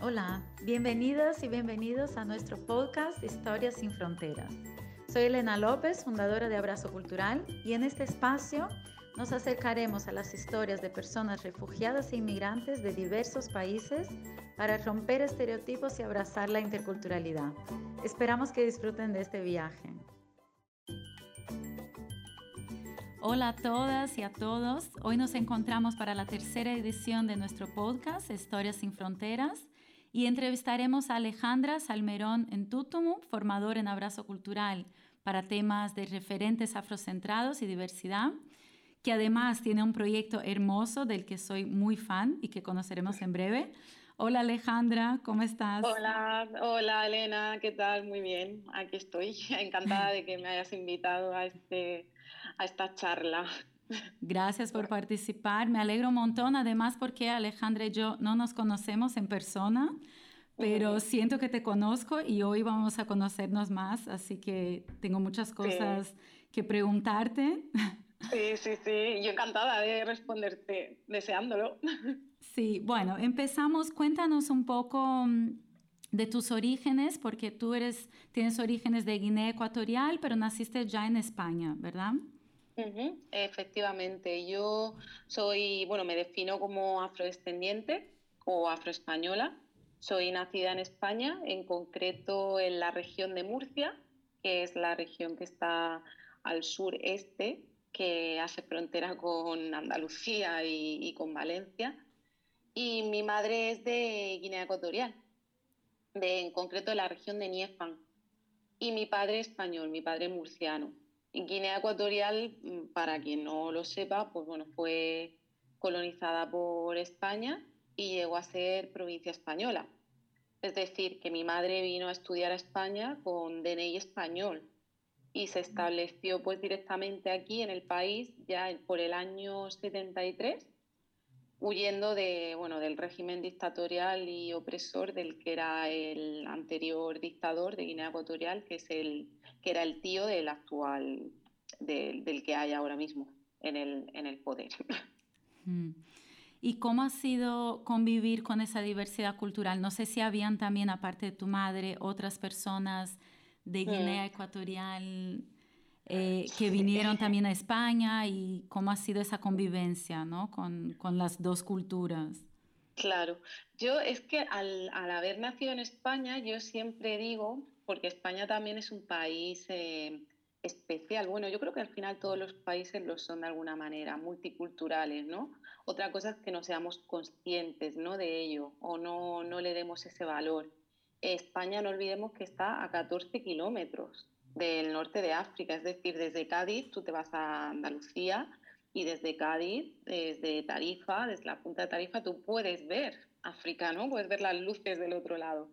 Hola, bienvenidas y bienvenidos a nuestro podcast Historias sin Fronteras. Soy Elena López, fundadora de Abrazo Cultural, y en este espacio nos acercaremos a las historias de personas refugiadas e inmigrantes de diversos países para romper estereotipos y abrazar la interculturalidad. Esperamos que disfruten de este viaje. Hola a todas y a todos. Hoy nos encontramos para la tercera edición de nuestro podcast Historias sin Fronteras y entrevistaremos a Alejandra Salmerón en Tutumu, formador en Abrazo Cultural para temas de referentes afrocentrados y diversidad, que además tiene un proyecto hermoso del que soy muy fan y que conoceremos en breve. Hola Alejandra, ¿cómo estás? Hola, hola Elena, ¿qué tal? Muy bien, aquí estoy. Encantada de que me hayas invitado a, este, a esta charla. Gracias por participar. Me alegro un montón, además porque Alejandra y yo no nos conocemos en persona, pero siento que te conozco y hoy vamos a conocernos más, así que tengo muchas cosas que preguntarte. Sí, sí, sí, yo encantada de responderte, deseándolo. Sí, bueno, empezamos, cuéntanos un poco mm, de tus orígenes, porque tú eres, tienes orígenes de Guinea Ecuatorial, pero naciste ya en España, ¿verdad? Efectivamente, yo soy, bueno, me defino como afrodescendiente o afroespañola. Soy nacida en España, en concreto en la región de Murcia, que es la región que está al sureste, que hace frontera con Andalucía y, con Valencia. Y mi madre es de Guinea Ecuatorial, de, en concreto de la región de Niefan. Y mi padre español, mi padre murciano. Guinea Ecuatorial, mm, para quien no lo sepa, pues bueno, fue colonizada por España y llegó a ser provincia española. Es decir, que mi madre vino a estudiar a España con DNI español y se estableció pues directamente aquí en el país ya por el año 73 huyendo de, bueno, del régimen dictatorial y opresor del que era el anterior dictador de Guinea Ecuatorial, que, es el, que era el tío del actual, del, que hay ahora mismo en el, en el poder. Mm. ¿Y cómo ha sido convivir con esa diversidad cultural? No sé si habían también, aparte de tu madre, otras personas de mm. Guinea Ecuatorial eh, que vinieron también a España y cómo ha sido esa convivencia ¿no? con, con las dos culturas. Claro, yo es que al, al, haber nacido en España, yo siempre digo, porque España también es un país eh, especial, bueno, yo creo que al final todos los países lo son de alguna manera, multiculturales, ¿no? Otra cosa es que no seamos conscientes ¿no? de ello o no, no le demos ese valor. España, no olvidemos que está a 14 kilómetros del norte de África, es decir, desde Cádiz tú te vas a Andalucía y desde Cádiz, desde Tarifa, desde la punta de Tarifa, tú puedes ver África, ¿no? Puedes ver las luces del otro lado.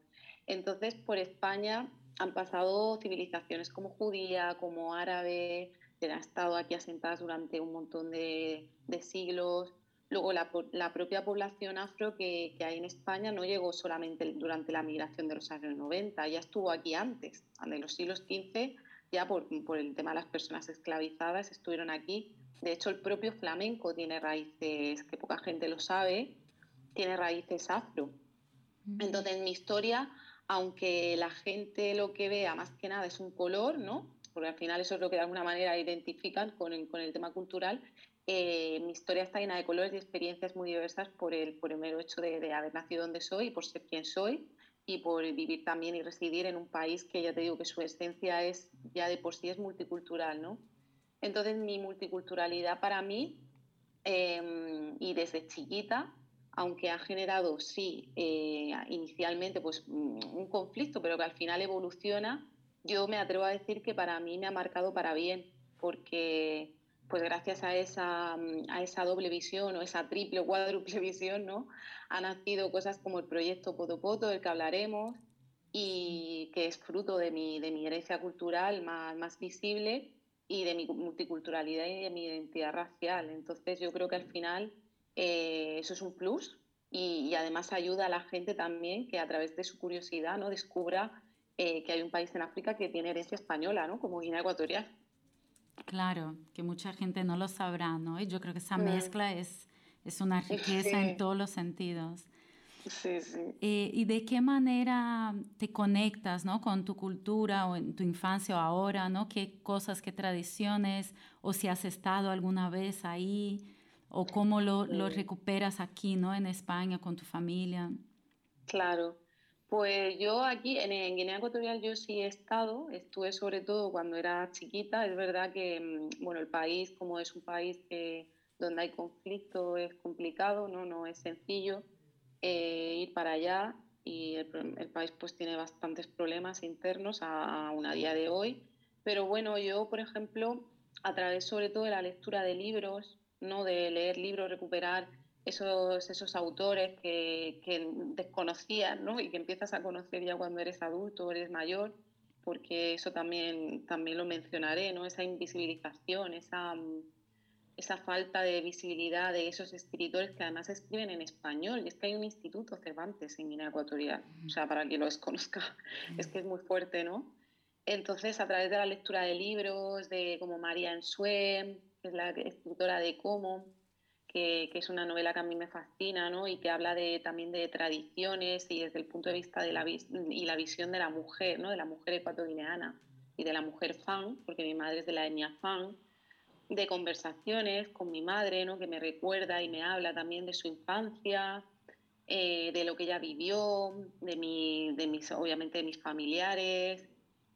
Entonces, por España han pasado civilizaciones como judía, como árabe, que han estado aquí asentadas durante un montón de, de siglos. Luego, la, la, propia población afro que, que, hay en España no llegó solamente durante la migración de los años 90, ya estuvo aquí antes, en los siglos XV, ya por, por, el tema de las personas esclavizadas, estuvieron aquí. De hecho, el propio flamenco tiene raíces, que poca gente lo sabe, tiene raíces afro. Entonces, mi historia, aunque la gente lo que vea más que nada es un color, ¿no? Porque al final eso es lo que de alguna manera identifican con el, con el tema cultural, eh, mi historia está llena de colores y experiencias muy diversas por el, por el mero hecho de, haber nacido donde soy, por ser quien soy y por vivir también y residir en un país que ya te digo que su esencia es ya de por sí es multicultural, ¿no? Entonces mi multiculturalidad para mí em, y desde chiquita, aunque ha generado sí eh, inicialmente pues un conflicto, pero que al final evoluciona, yo me atrevo a decir que para mí me ha marcado para bien, porque pues gracias a esa, a esa doble visión o esa triple o cuádruple visión, ¿no? Han nacido cosas como el proyecto Potopoto, del que hablaremos, y que es fruto de mi, de mi herencia cultural más, más visible y de mi multiculturalidad y de mi identidad racial. Entonces yo creo que al final eh, eso es un plus y, además ayuda a la gente también que a través de su curiosidad ¿no? descubra eh, que hay un país en África que tiene herencia española, ¿no? como Guinea Ecuatorial. Claro, que mucha gente no lo sabrá, ¿no? Y yo creo que esa mezcla es, es una riqueza en todos los sentidos. Sí, sí. Eh, ¿Y de qué manera te conectas ¿no? con tu cultura o en tu infancia o ahora? ¿no? ¿Qué cosas, qué tradiciones? ¿O si has estado alguna vez ahí? ¿O cómo lo, lo recuperas aquí, ¿no? en España, con tu familia? Claro. Pues yo aquí en, Guinea Ecuatorial yo sí he estado, estuve sobre todo cuando era chiquita. Es verdad que mm, bueno, el país, como es un país que, donde hay conflicto, es complicado, no, no es sencillo eh, ir para allá y el, país pues tiene bastantes problemas internos a, a día de hoy. Pero bueno, yo por ejemplo, a través sobre todo de la lectura de libros, no de leer libros, recuperar esos, esos autores que, que desconocías ¿no? y que empiezas a conocer ya cuando eres adulto eres mayor, porque eso también, también lo mencionaré, ¿no? esa invisibilización, esa, esa falta de visibilidad de esos escritores que además escriben en español. Y es que hay un instituto Cervantes en Guinea Ecuatorial, o sea, para quien lo desconozca, es que es muy fuerte, ¿no? Entonces, a través de la lectura de libros, de como María Ensue, que es la escritora de Cómo, que, es una novela que a mí me fascina ¿no? y que habla de, también de tradiciones y desde el punto de vista de la, y la visión de la mujer, ¿no? de la mujer ecuatoriana y de la mujer fan, porque mi madre es de la etnia fan, de conversaciones con mi madre, ¿no? que me recuerda y me habla también de su infancia, eh, de lo que ella vivió, de, mi, de mis, obviamente de mis familiares,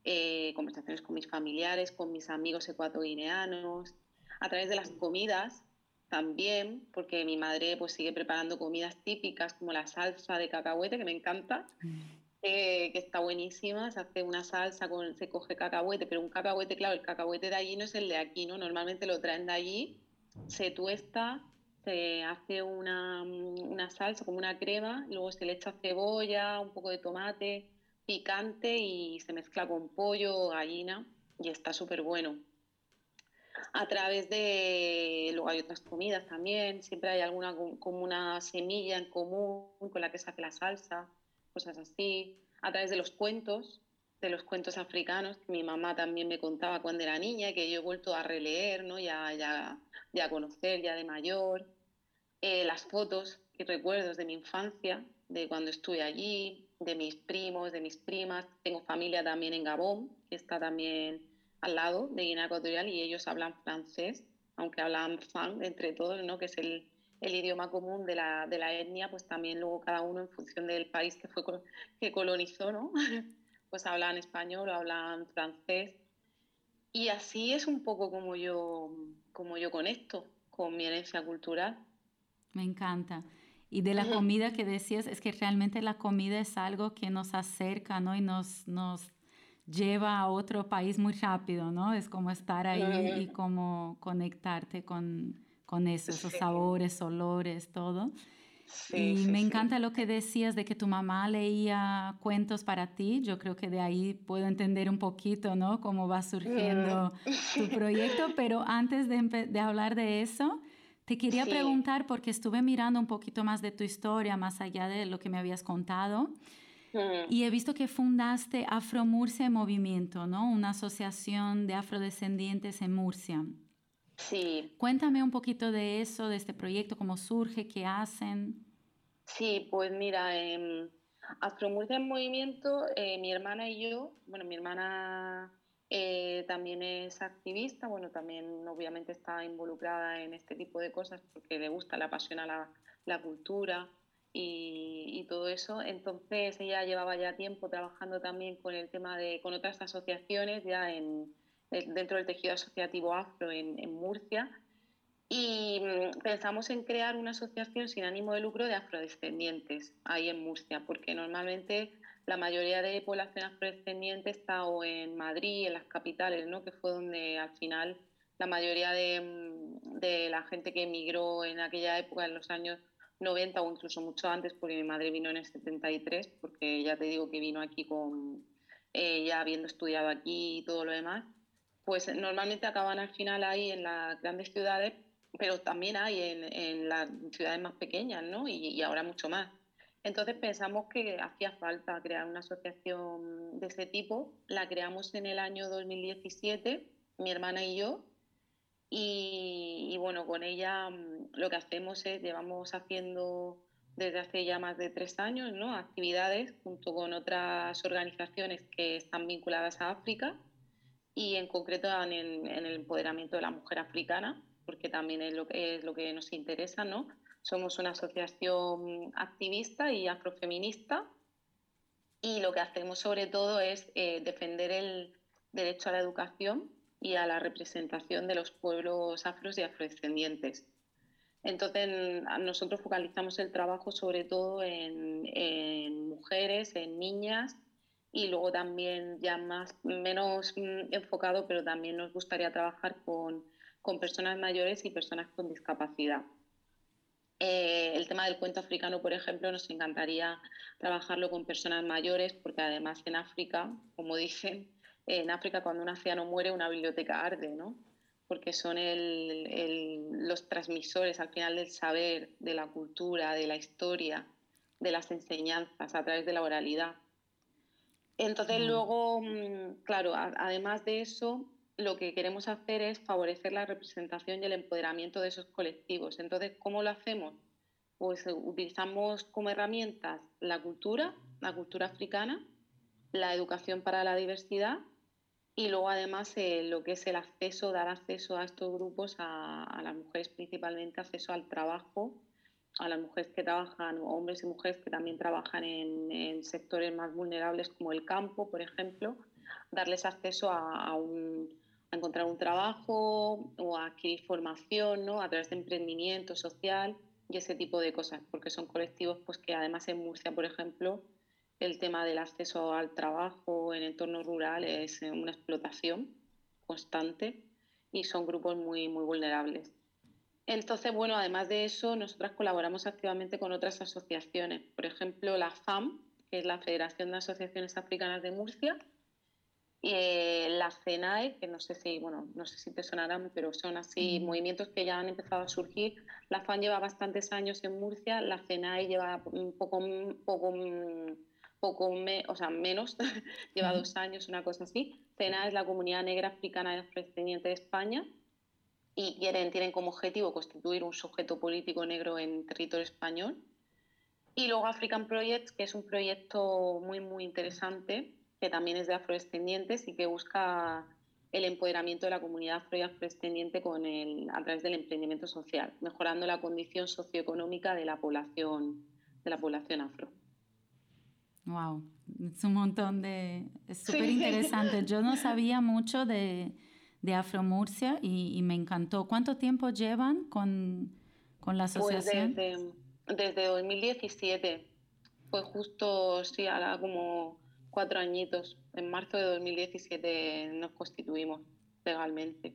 eh, conversaciones con mis familiares, con mis amigos ecuatoguineanos, a través de las comidas también, porque mi madre pues sigue preparando comidas típicas como la salsa de cacahuete, que me encanta, mm. eh, que está buenísima, se hace una salsa, con, se coge cacahuete, pero un cacahuete, claro, el cacahuete de allí no es el de aquí, ¿no? Normalmente lo traen de allí, se tuesta, se hace una, una salsa como una crema, luego se le echa cebolla, un poco de tomate, picante y se mezcla con pollo o gallina y está súper bueno a través de, luego hay otras comidas también, siempre hay alguna como una semilla en común con la que se hace la salsa, cosas así, a través de los cuentos, de los cuentos africanos, que mi mamá también me contaba cuando era niña, que yo he vuelto a releer, ¿no? ya, ya, ya a conocer ya de mayor, eh, las fotos y recuerdos de mi infancia, de cuando estuve allí, de mis primos, de mis primas, tengo familia también en Gabón, que está también al lado de Guinea Ecuatorial y ellos hablan francés, aunque hablan fan entre todos, ¿no? que es el, el idioma común de la, de la, etnia, pues también luego cada uno en función del país que, fue, que colonizó, ¿no? pues hablan español o hablan francés. Y así es un poco como yo, como yo conecto con mi herencia cultural. Me encanta. Y de la comida que decías, es que realmente la comida es algo que nos acerca, ¿no? Y nos, nos lleva a otro país muy rápido, ¿no? Es como estar ahí y como conectarte con, con eso, esos sabores, olores, todo. y me encanta lo que decías de que tu mamá leía cuentos para ti. Yo creo que de ahí puedo entender un poquito, ¿no? Cómo va surgiendo tu proyecto. Pero antes de, de hablar de eso, te quería preguntar, porque estuve mirando un poquito más de tu historia, más allá de lo que me habías contado. Y he visto que fundaste Afro Murcia Movimiento, ¿no? Una asociación de afrodescendientes en Murcia. Sí. Cuéntame un poquito de eso, de este proyecto, cómo surge, qué hacen. Sí, pues mira, eh, Afro Murcia Movimiento, eh, mi hermana y yo, bueno, mi hermana eh, también es activista, bueno, también obviamente está involucrada en este tipo de cosas porque le gusta, le apasiona la, la cultura y, todo eso. Entonces ella llevaba ya tiempo trabajando también con el tema de, con otras asociaciones ya en, dentro del tejido asociativo afro en, Murcia y mm, pensamos en crear una asociación sin ánimo de lucro de afrodescendientes ahí en Murcia, porque normalmente la mayoría de población afrodescendiente está o en Madrid, en las capitales, ¿no? que fue donde al final la mayoría de, mm, de la gente que emigró en aquella época, en los años 90 o incluso mucho antes, porque mi madre vino en el 73, porque ya te digo que vino aquí con, eh, ya habiendo estudiado aquí y todo lo demás, pues normalmente acaban al final ahí en las grandes ciudades, pero también hay en, en las ciudades más pequeñas, ¿no? Y, y, ahora mucho más. Entonces pensamos que hacía falta crear una asociación de ese tipo. La creamos en el año 2017, mi hermana y yo, y, bueno, con ella mm, lo que hacemos es, llevamos haciendo desde hace ya más de tres años, ¿no? actividades junto con otras organizaciones que están vinculadas a África y en concreto en, en el empoderamiento de la mujer africana, porque también es lo que, es lo que nos interesa. ¿no? Somos una asociación activista y afrofeminista y lo que hacemos sobre todo es eh, defender el derecho a la educación y a la representación de los pueblos afros y afrodescendientes. Entonces, nosotros focalizamos el trabajo sobre todo en, mujeres, en niñas y luego también ya más menos mm, enfocado, pero también nos gustaría trabajar con, con personas mayores y personas con discapacidad. Eh, el tema del cuento africano, por ejemplo, nos encantaría trabajarlo con personas mayores, porque además en África, como dicen, en África cuando un anciano muere una biblioteca arde, ¿no? porque son los transmisores al final del saber, de la cultura, de la historia, de las enseñanzas a través de la oralidad. Entonces luego, mm, claro, además de eso, lo que queremos hacer es favorecer la representación y el empoderamiento de esos colectivos. Entonces, ¿cómo lo hacemos? Pues eh, utilizamos como herramientas la cultura, la cultura africana, la educación para la diversidad y luego además eh, lo que es el acceso, dar acceso a estos grupos, a, las mujeres principalmente, acceso al trabajo, a las mujeres que trabajan, hombres y mujeres que también trabajan en, sectores más vulnerables como el campo, por ejemplo, darles acceso a, encontrar un trabajo o a adquirir formación ¿no? a través de emprendimiento social y ese tipo de cosas, porque son colectivos pues, que además en Murcia, por ejemplo, el tema del acceso al trabajo en entorno rural es eh, una explotación constante y son grupos muy, muy vulnerables. Entonces, bueno, además de eso, nosotras colaboramos activamente con otras asociaciones. Por ejemplo, la FAM, que es la Federación de Asociaciones Africanas de Murcia, y eh, la CENAE, que no sé si, bueno, no sé si te sonarán, pero son así movimientos que ya han empezado a surgir. La FAM lleva bastantes años en Murcia, la CENAE lleva un poco, poco poco o sea, menos, lleva dos años, una cosa así. CENA es la comunidad negra africana de afrodescendiente de España y quieren, tienen como objetivo constituir un sujeto político negro en territorio español. Y luego African Project, que es un proyecto muy, muy interesante, que también es de afrodescendientes y que busca el empoderamiento de la comunidad afro y afrodescendiente con el, a través del emprendimiento social, mejorando la condición socioeconómica de la población, de la población afro. Wow, es un montón de... Es súper interesante. Yo no sabía mucho de, de Afromurcia y, y, me encantó. ¿Cuánto tiempo llevan con, con la pues asociación? Pues desde, desde, 2017. Fue justo, sí, ahora como cuatro añitos. En marzo de 2017 nos constituimos legalmente.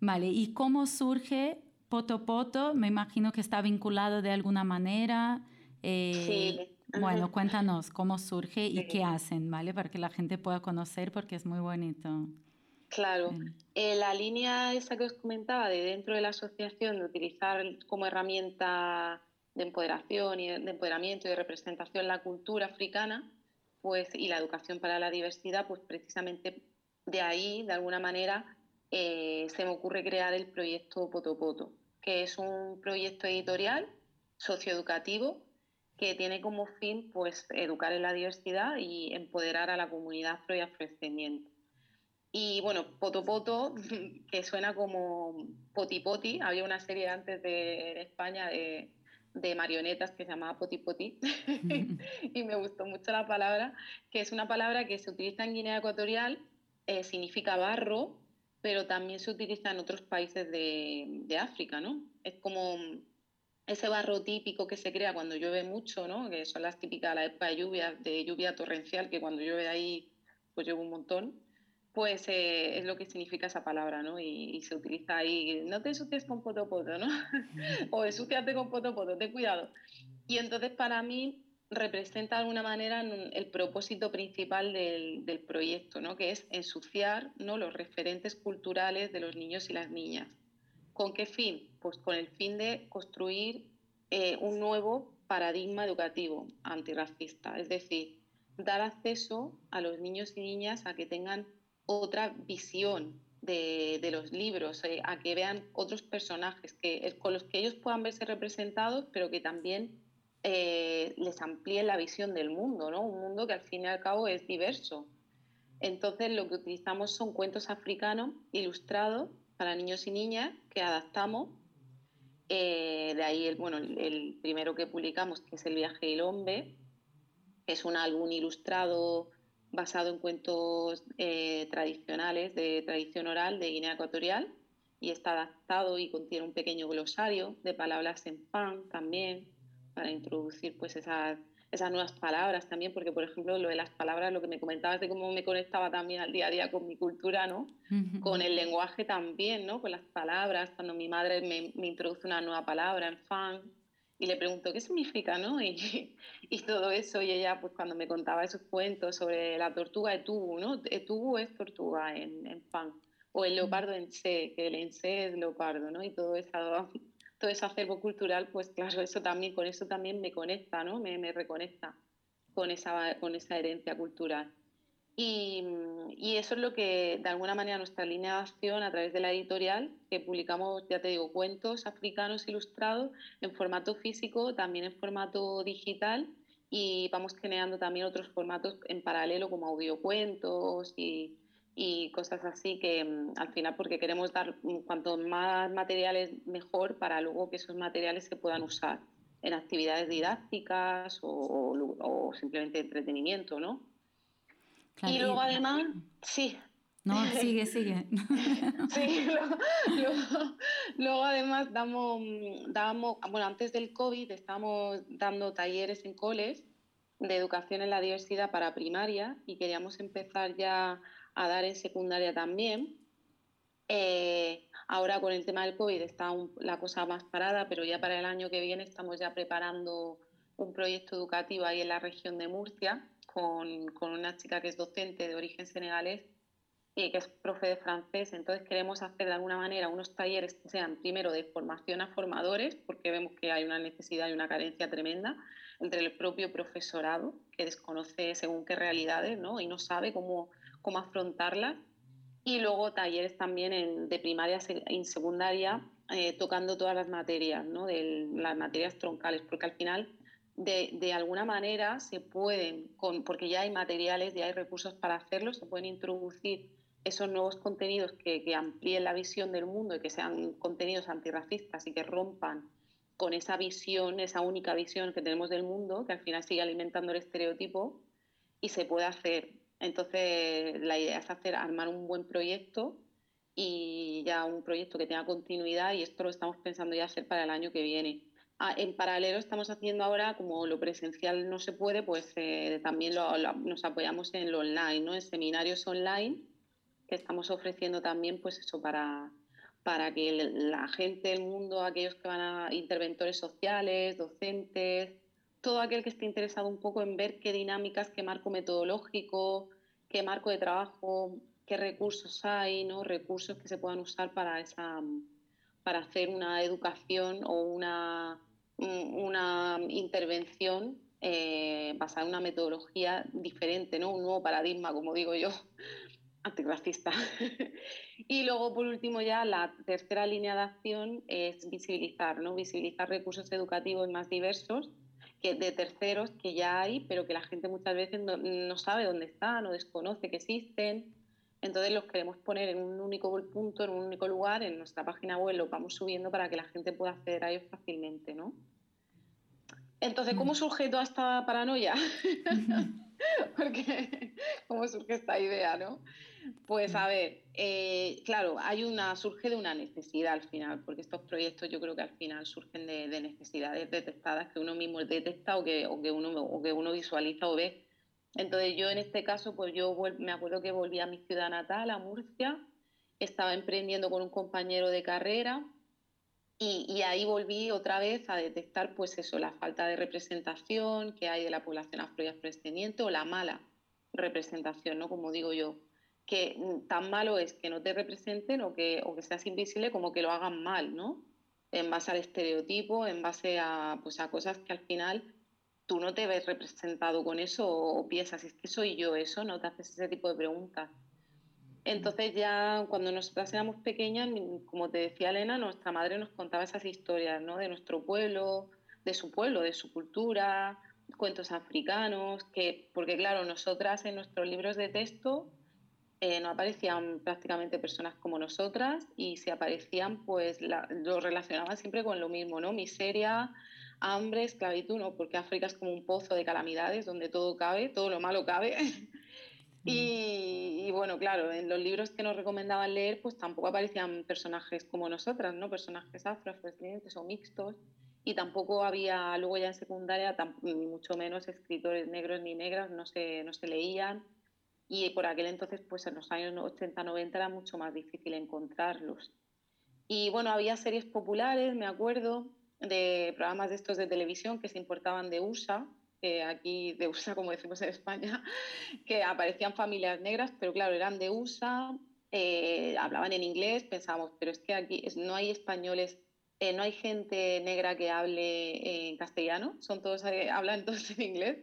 Vale, ¿y cómo surge Poto Poto? Me imagino que está vinculado de alguna manera. Eh, sí bueno, cuéntanos cómo surge y qué hacen, ¿vale? Para que la gente pueda conocer porque es muy bonito. Claro. Eh, la línea esa que os comentaba de dentro de la asociación de utilizar como herramienta de empoderación y de empoderamiento y de representación la cultura africana, pues y la educación para la diversidad, pues precisamente de ahí, de alguna manera, eh, se me ocurre crear el proyecto Potopoto, que es un proyecto editorial socioeducativo que tiene como fin pues, educar en la diversidad y empoderar a la comunidad afro y afrodescendiente. Y bueno, Poto Poto, que suena como Poti Poti, había una serie antes de, en España de, de, marionetas que se llamaba Poti Poti, y me gustó mucho la palabra, que es una palabra que se utiliza en Guinea Ecuatorial, eh, significa barro, pero también se utiliza en otros países de, de África, ¿no? Es como ese barro típico que se crea cuando llueve mucho, ¿no? que son las típicas la época de lluvia, de lluvia torrencial, que cuando llueve ahí, pues llueve un montón, pues eh, es lo que significa esa palabra, ¿no? Y, se utiliza ahí, no te ensucies con potopoto, ¿no? o ensuciate con potopoto, ten cuidado. Y entonces para mí representa de alguna manera el propósito principal del, del proyecto, ¿no? Que es ensuciar ¿no? los referentes culturales de los niños y las niñas ¿Con qué fin? Pues con el fin de construir eh, un nuevo paradigma educativo antirracista, es decir, dar acceso a los niños y niñas a que tengan otra visión de, los libros, eh, a que vean otros personajes que, con los que ellos puedan verse representados, pero que también eh, les amplíe la visión del mundo, ¿no? Un mundo que al fin y al cabo es diverso. Entonces lo que utilizamos son cuentos africanos ilustrados para niños y niñas que adaptamos. Eh, de ahí el, bueno, el primero que publicamos, es El viaje del hombre, es un álbum ilustrado basado en cuentos eh, tradicionales de tradición oral de Guinea Ecuatorial y está adaptado y contiene un pequeño glosario de palabras en pan también para introducir pues esas esas nuevas palabras también, porque por ejemplo lo de las palabras, lo que me comentabas de cómo me conectaba también al día a día con mi cultura, ¿no? Con el lenguaje también, ¿no? Con las palabras, cuando mi madre me, me introduce una nueva palabra en fan y le pregunto qué significa, ¿no? Y, y, todo eso, y ella pues cuando me contaba esos cuentos sobre la tortuga de tubu, ¿no? Tubu es tortuga en, en fan, o el leopardo en sé, que el en sé es leopardo, ¿no? Y todo eso todo ese acervo cultural, pues claro, eso también, con eso también me conecta, ¿no? Me, me reconecta con esa, con esa herencia cultural. Y, y, eso es lo que, de alguna manera, nuestra línea de acción a través de la editorial, que publicamos, ya te digo, cuentos africanos ilustrados en formato físico, también en formato digital, y vamos generando también otros formatos en paralelo, como audiocuentos y, y cosas así que mm, al final porque queremos dar mm, cuanto más materiales mejor para luego que esos materiales se puedan usar en actividades didácticas o, simplemente entretenimiento, ¿no? y luego además, sí. No, sigue, sigue. sí, luego, además damos, mm, damos, bueno, antes del COVID estábamos dando talleres en coles de educación en la diversidad para primaria y queríamos empezar ya a dar en secundaria también. Eh, ahora con el tema del COVID está la cosa más parada, pero ya para el año que viene estamos ya preparando un proyecto educativo ahí en la región de Murcia con, con una chica que es docente de origen senegalés y que es profe de francés. Entonces queremos hacer de alguna manera unos talleres que sean primero de formación a formadores, porque vemos que hay una necesidad y una carencia tremenda entre el propio profesorado, que desconoce según qué realidades ¿no? y no sabe cómo cómo afrontarlas. Y luego talleres también de primaria y secundaria, eh, tocando todas las materias, ¿no? de las materias troncales, porque al final, de, de, alguna manera, se pueden, con, porque ya hay materiales, ya hay recursos para hacerlo, se pueden introducir esos nuevos contenidos que, que amplíen la visión del mundo y que sean contenidos antirracistas y que rompan con esa visión, esa única visión que tenemos del mundo, que al final sigue alimentando el estereotipo, y se puede hacer entonces, la idea es hacer, armar un buen proyecto y ya un proyecto que tenga continuidad y esto lo estamos pensando ya hacer para el año que viene. Ah, en paralelo estamos haciendo ahora, como lo presencial no se puede, pues eh, también nos apoyamos en lo online, ¿no? en seminarios online que estamos ofreciendo también, pues eso, para, para que la gente del mundo, aquellos que van a interventores sociales, docentes, todo aquel que esté interesado un poco en ver qué dinámicas, qué marco metodológico, qué marco de trabajo, qué recursos hay, ¿no? recursos que se puedan usar para, esa, para hacer una educación o una, una intervención eh, basada en una metodología diferente, ¿no? un nuevo paradigma, como digo yo, antirracista. y luego, por último, ya la tercera línea de acción es visibilizar, ¿no? visibilizar recursos educativos más diversos que de terceros que ya hay, pero que la gente muchas veces no, sabe dónde están o desconoce que existen. Entonces los queremos poner en un único punto, en un único lugar, en nuestra página web los vamos subiendo para que la gente pueda acceder a ellos fácilmente, ¿no? Entonces, ¿cómo mm. surge toda esta paranoia? Porque, ¿cómo surge esta idea, no? Pues a ver, eh, claro, hay una, surge de una necesidad al final, porque estos proyectos yo creo que al final surgen de, necesidades detectadas que uno mismo detecta o que, o que, uno, o que uno visualiza o ve. Entonces yo en este caso, pues yo me acuerdo que volví a mi ciudad natal, a Murcia, estaba emprendiendo con un compañero de carrera y, y, ahí volví otra vez a detectar pues eso, la falta de representación que hay de la población afro y afrodescendiente o la mala representación, ¿no? Como digo yo que tan malo es que no te representen o que, o que seas invisible como que lo hagan mal, ¿no? En base al estereotipo, en base a, pues a cosas que al final tú no te ves representado con eso o piensas, es que soy yo eso, no te haces ese tipo de preguntas. Entonces ya cuando nosotras éramos pequeñas, como te decía Elena, nuestra madre nos contaba esas historias, ¿no? De nuestro pueblo, de su pueblo, de su cultura, cuentos africanos, que, porque claro, nosotras en nuestros libros de texto eh, no aparecían prácticamente personas como nosotras y si aparecían, pues lo relacionaban siempre con lo mismo, ¿no? Miseria, hambre, esclavitud, ¿no? Porque África es como un pozo de calamidades donde todo cabe, todo lo malo cabe. y, bueno, claro, en los libros que nos recomendaban leer, pues tampoco aparecían personajes como nosotras, ¿no? Personajes afrodescendientes o mixtos. Y tampoco había, luego ya en secundaria, ni mucho menos escritores negros ni negras, no se, no se leían y por aquel entonces, pues en los años 80-90 era mucho más difícil encontrarlos. Y bueno, había series populares, me acuerdo, de programas de estos de televisión que se importaban de USA, que aquí de USA, como decimos en España, que aparecían familias negras, pero claro, eran de USA, eh, hablaban en inglés, pensábamos, pero es que aquí no hay españoles, eh, no hay gente negra que hable en castellano, son todos, eh, hablan todos en inglés.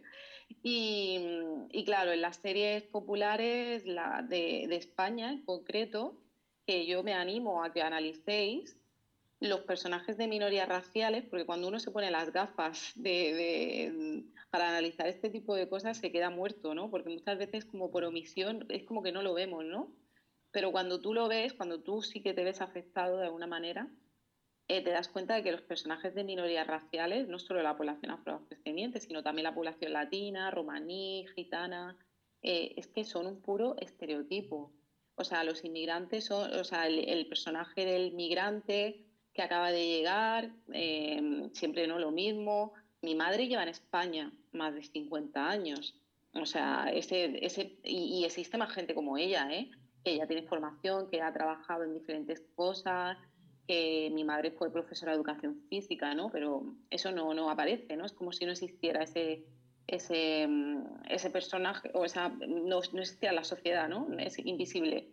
Y, claro, en las series populares la de, España en concreto, que yo me animo a que analicéis los personajes de minorías raciales, porque cuando uno se pone las gafas de, para analizar este tipo de cosas se queda muerto, ¿no? Porque muchas veces como por omisión es como que no lo vemos, ¿no? Pero cuando tú lo ves, cuando tú sí que te ves afectado de alguna manera, eh, te das cuenta de que los personajes de minorías raciales, no solo la población afrodescendiente, sino también la población latina, romaní, gitana, eh, es que son un puro estereotipo. O sea, los inmigrantes son, o sea, el, personaje del migrante que acaba de llegar, em, siempre no lo mismo. Mi madre lleva en España más de 50 años. O sea, ese, ese, y, y existe más gente como ella, ¿eh? que ella tiene formación, que ha trabajado en diferentes cosas, que mi madre fue profesora de educación física, ¿no? Pero eso no, no aparece, ¿no? Es como si no existiera ese, ese, ese personaje, o esa, no, no existiera la sociedad, ¿no? Es invisible.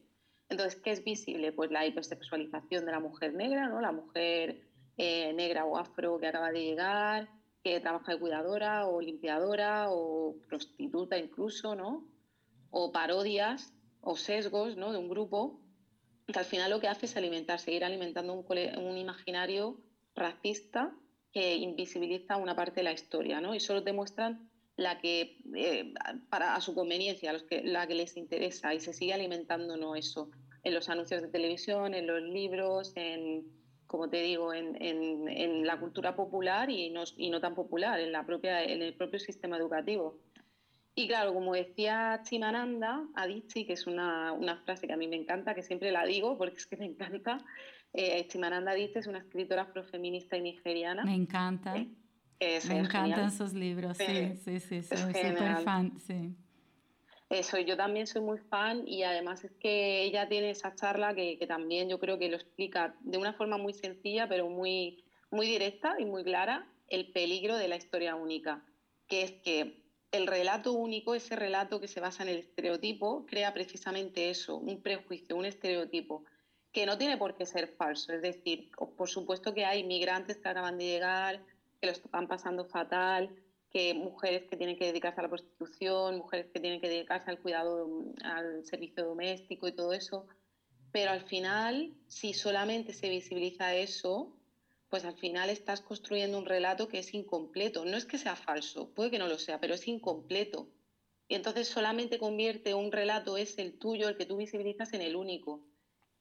Entonces, ¿qué es visible? Pues la hipersexualización de la mujer negra, ¿no? La mujer eh, negra o afro que acaba de llegar, que trabaja de cuidadora o limpiadora o prostituta incluso, ¿no? O parodias o sesgos, ¿no? De un grupo que al final lo que hace es alimentar, seguir alimentando un, imaginario racista que invisibiliza una parte de la historia, ¿no? Y solo te muestran la que, eh, para a su conveniencia, los que, la que les interesa, y se sigue alimentando ¿no? eso en los anuncios de televisión, en los libros, en, como te digo, en, la cultura popular y no, y no tan popular, en, la propia, en el propio sistema educativo. Y claro, como decía Chimananda Adichie, que es una, una, frase que a mí me encanta, que siempre la digo porque es que me encanta, eh, Chimananda Adichie es una escritora afrofeminista y nigeriana. Me encanta. me encantan sus libros, sí, sí, sí, soy súper fan, sí. Eso, yo también soy muy fan y además es que ella tiene esa charla que, que, también yo creo que lo explica de una forma muy sencilla, pero muy, muy directa y muy clara, el peligro de la historia única, que es que el relato único, ese relato que se basa en el estereotipo, crea precisamente eso, un prejuicio, un estereotipo, que no tiene por qué ser falso. Es decir, por supuesto que hay migrantes que acaban de llegar, que lo están pasando fatal, que mujeres que tienen que dedicarse a la prostitución, mujeres que tienen que dedicarse al cuidado, al servicio doméstico y todo eso. Pero al final, si solamente se visibiliza eso, pues al final estás construyendo un relato que es incompleto. No es que sea falso, puede que no lo sea, pero es incompleto. Y entonces solamente convierte un relato, es el tuyo, el que tú visibilizas, en el único.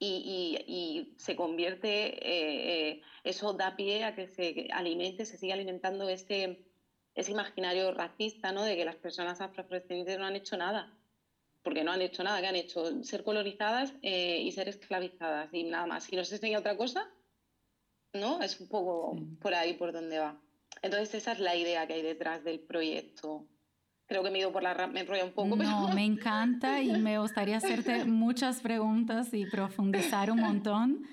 Y, se convierte, eh, eh, eso da pie a que se alimente, se siga alimentando ese, ese imaginario racista, ¿no? De que las personas afrodescendientes no han hecho nada. Porque no han hecho nada, que han hecho ser colonizadas eh, y ser esclavizadas y nada más. Si no se enseña otra cosa, ¿no? Es un poco por ahí por donde va. Entonces esa es la idea que hay detrás del proyecto. Creo que me he ido por la me enrollo un poco. No, me encanta y me gustaría hacerte muchas preguntas y profundizar un montón.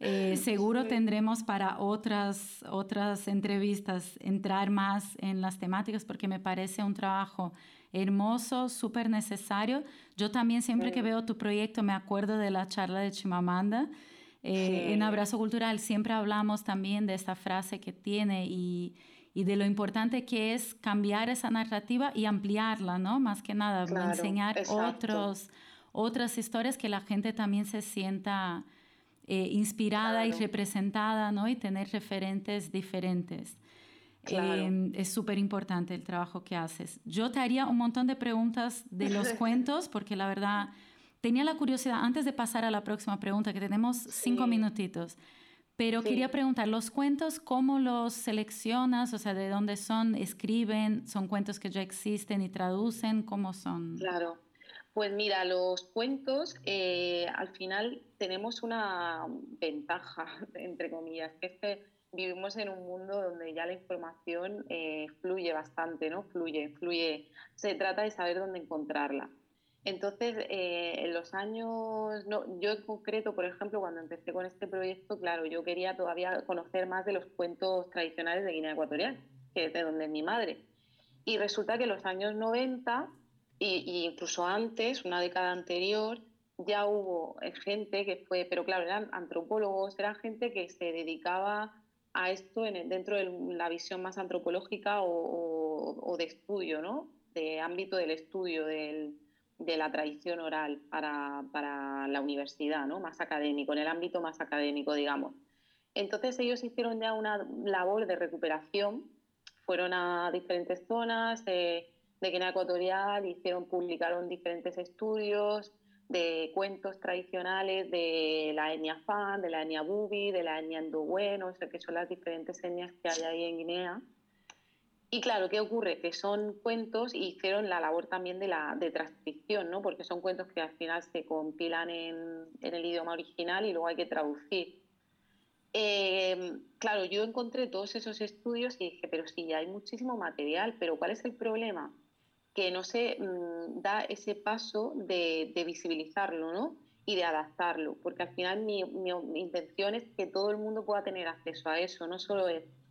Eh, seguro tendremos para otras, otras entrevistas entrar más en las temáticas porque me parece un trabajo hermoso, súper necesario. Yo también siempre que veo tu proyecto me acuerdo de la charla de Chimamanda eh, en Abrazo Cultural siempre hablamos también de esta frase que tiene y, y, de lo importante que es cambiar esa narrativa y ampliarla, ¿no? Más que nada, enseñar otros, otras historias que la gente también se sienta eh, inspirada y representada, ¿no? Y tener referentes diferentes. Em, es súper importante el trabajo que haces. Yo te haría un montón de preguntas de los cuentos, porque la verdad tenía la curiosidad, antes de pasar a la próxima pregunta, que tenemos cinco minutitos, pero quería preguntar, ¿los cuentos cómo los seleccionas? O sea, ¿de dónde son? ¿Escriben? ¿Son cuentos que ya existen y traducen? ¿Cómo son? Claro. Pues mira, los cuentos eh, al final tenemos una ventaja, entre comillas, que es que vivimos en un mundo donde ya la información eh, fluye bastante, ¿no? Fluye, fluye. Se trata de saber dónde encontrarla. Entonces, eh, en los años, yo en concreto, por ejemplo, cuando empecé con este proyecto, claro, yo quería todavía conocer más de los cuentos tradicionales de Guinea Ecuatorial, que es de donde es mi madre. Y resulta que en los años 90, e incluso antes, una década anterior, ya hubo gente que fue, pero claro, eran antropólogos, eran gente que se dedicaba a esto dentro de la visión más antropológica o, de estudio, ¿no? De ámbito del estudio de la tradición oral para, la universidad, ¿no? Más académico, en el ámbito más académico, digamos. Entonces ellos hicieron ya una labor de recuperación, fueron a diferentes zonas de, Guinea Ecuatorial, hicieron, publicaron diferentes estudios, de cuentos tradicionales de la etnia Fan, de la etnia Bubi, de la etnia Ndowen, o sea, que son las diferentes etnias que hay ahí en Guinea. Y claro, ¿qué ocurre? Que son cuentos y hicieron la labor también de, la, de transcripción, ¿no? porque son cuentos que al final se compilan en, en el idioma original y luego hay que traducir. Eh, claro, yo encontré todos esos estudios y dije, pero sí, hay muchísimo material, pero ¿cuál es el problema? que no se mm, da ese paso de, visibilizarlo ¿no? y de adaptarlo, porque al final mi, intención es que todo el mundo pueda tener acceso a eso, no solo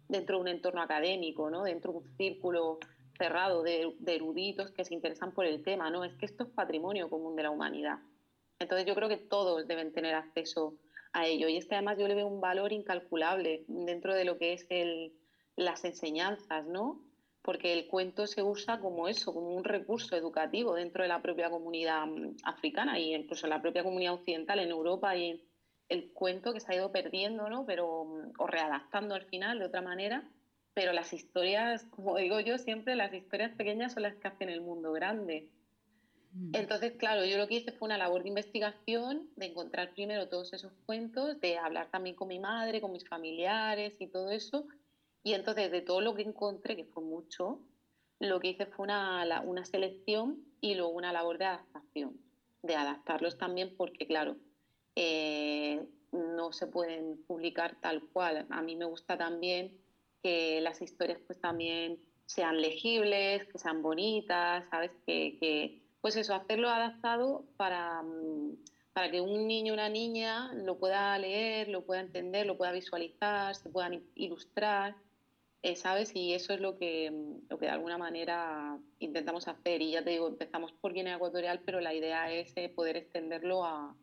dentro de un entorno académico, ¿no? dentro de un círculo cerrado de, eruditos que se interesan por el tema, ¿no? es que esto es patrimonio común de la humanidad. Entonces yo creo que todos deben tener acceso a ello y es que además yo le veo un valor incalculable dentro de lo que es el, las enseñanzas, ¿no? porque el cuento se usa como eso, como un recurso educativo dentro de la propia comunidad mm, africana y incluso en la propia comunidad occidental, en Europa y el cuento que se ha ido perdiendo, ¿no? Pero, o readaptando al final de otra manera, pero las historias, como digo yo siempre, las historias pequeñas son las que hacen el mundo grande. Mm. Entonces, claro, yo lo que hice fue una labor de investigación, de encontrar primero todos esos cuentos, de hablar también con mi madre, con mis familiares y todo eso, y entonces de todo lo que encontré, que fue mucho, lo que hice fue una, una selección y luego una labor de adaptación, de adaptarlos también porque, claro, eh, no se pueden publicar tal cual. A mí me gusta también que las historias pues también sean legibles, que sean bonitas, ¿sabes? Que, pues eso, hacerlo adaptado para, mm, para que un niño o una niña lo pueda leer, lo pueda entender, lo pueda visualizar, se puedan ilustrar eh, ¿sabes? Y eso es lo que, lo que de alguna manera intentamos hacer. Y ya te digo, empezamos por Guinea Ecuatorial, pero la idea es eh, poder extenderlo a,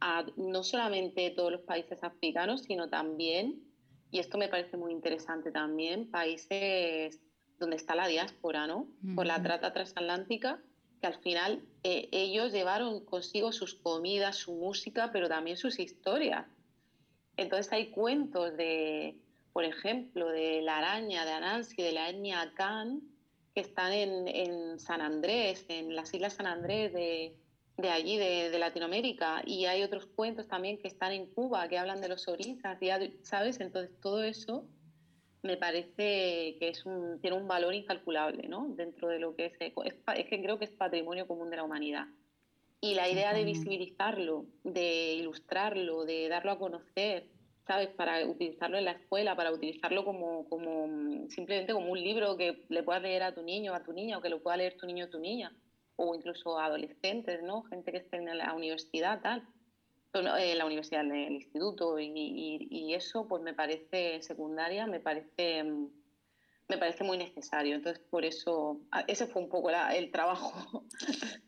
a, no solamente todos los países africanos, sino también, y esto me parece muy interesante también, países donde está la diáspora, ¿no? Por la trata transatlántica, que al final eh, ellos llevaron consigo sus comidas, su música, pero también sus historias. Entonces hay cuentos de por ejemplo, de la araña de Anansi, de la etnia Khan, que están en, San Andrés, en las Islas San Andrés de, allí, de, Latinoamérica. Y hay otros cuentos también que están en Cuba, que hablan de los orisas, ¿sabes? Entonces todo eso me parece que es un, tiene un valor incalculable ¿no? dentro de lo que es, es, que creo que es patrimonio común de la humanidad. Y la idea de visibilizarlo, de ilustrarlo, de darlo a conocer, ¿sabes? Para utilizarlo en la escuela, para utilizarlo como, como simplemente como un libro que le puedas leer a tu niño, a tu niña, o que lo pueda leer tu niño o tu niña, o incluso adolescentes, ¿no? Gente que esté en la universidad, tal, en eh, la universidad, en el instituto, y, eso pues me parece secundaria, me parece, mm, me parece muy necesario. Entonces, por eso, ah, ese fue un poco el trabajo.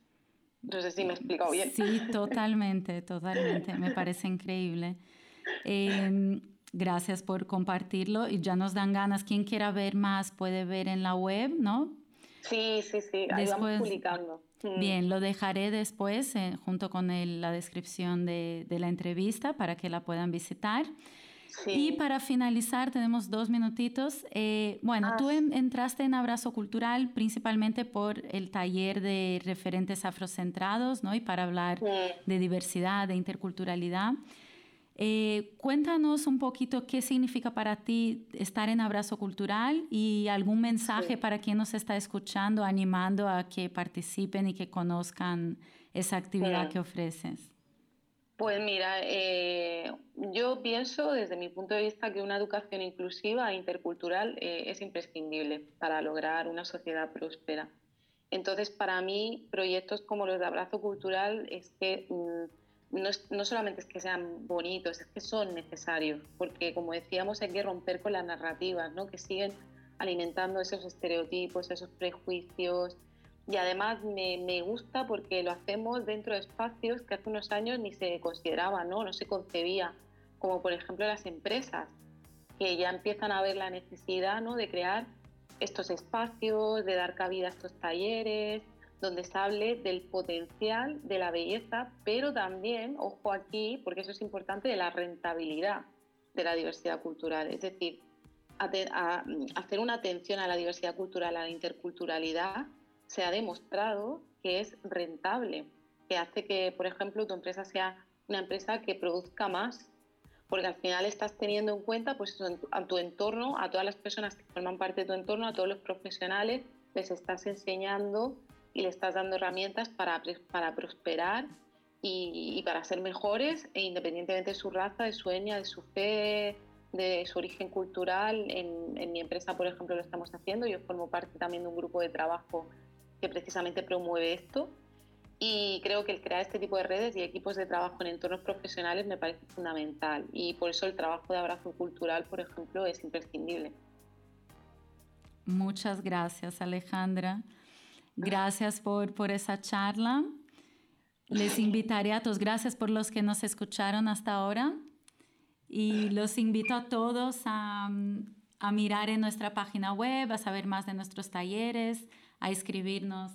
no sé si me he explicado bien. Sí, totalmente, totalmente, me parece increíble. Em, gracias por compartirlo y ya nos dan ganas. Quien quiera ver más puede ver en la web, ¿no? Sí, sí, sí, ahí vamos publicando. Bien, lo dejaré después eh, junto con la descripción de, la entrevista para que la puedan visitar. Y para finalizar, tenemos dos minutitos. Eh, bueno, tú ah, entraste en Abrazo Cultural principalmente por el taller de referentes afrocentrados, ¿no? Y para hablar de diversidad, de interculturalidad. Eh, cuéntanos un poquito qué significa para ti estar en Abrazo Cultural y algún mensaje para quien nos está escuchando, animando a que participen y que conozcan esa actividad que ofreces. Pues mira, eh, yo pienso desde mi punto de vista que una educación inclusiva e intercultural eh, es imprescindible para lograr una sociedad próspera. Entonces, para mí, proyectos como los de Abrazo Cultural es que mm, no, solamente es que sean bonitos, es que son necesarios, porque como decíamos hay que romper con las narrativas, ¿no? que siguen alimentando esos estereotipos, esos prejuicios. Y además me, gusta porque lo hacemos dentro de espacios que hace unos años ni se consideraba, ¿no? no se concebía, como por ejemplo las empresas, que ya empiezan a ver la necesidad ¿no? de crear estos espacios, de dar cabida a estos talleres, donde se hable del potencial de la belleza, pero también, ojo aquí, porque eso es importante, de la rentabilidad de la diversidad cultural. Es decir, hacer una atención a la diversidad cultural, a la interculturalidad, se ha demostrado que es rentable, que hace que, por ejemplo, tu empresa sea una empresa que produzca más, porque al final estás teniendo en cuenta pues, a tu entorno, a todas las personas que forman parte de tu entorno, a todos los profesionales, les estás enseñando y le estás dando herramientas para, para prosperar y, para ser mejores, e independientemente de su raza, de su etnia, de su fe, de su origen cultural. En, en, mi empresa, por ejemplo, lo estamos haciendo. Yo formo parte también de un grupo de trabajo que precisamente promueve esto. Y creo que el crear este tipo de redes y equipos de trabajo en entornos profesionales me parece fundamental. Y por eso el trabajo de abrazo cultural, por ejemplo, es imprescindible. Muchas gracias, Alejandra. Gracias por, por esa charla. Les invitaré a todos, gracias por los que nos escucharon hasta ahora. Y los invito a todos a, a mirar en nuestra página web, a saber más de nuestros talleres, a escribirnos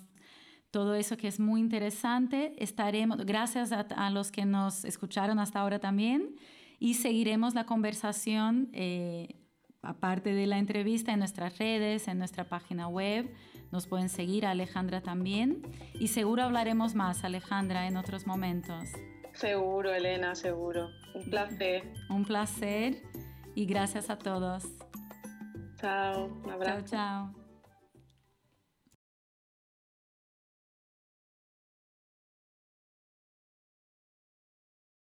todo eso que es muy interesante. Estaremos, gracias a, a, los que nos escucharon hasta ahora también, y seguiremos la conversación, eh, aparte de la entrevista, en nuestras redes, en nuestra página web. Nos pueden seguir, Alejandra también. Y seguro hablaremos más, Alejandra, en otros momentos. Seguro, Elena, seguro. Un placer. Un placer y gracias a todos. Chao, un abrazo. Chao, chao.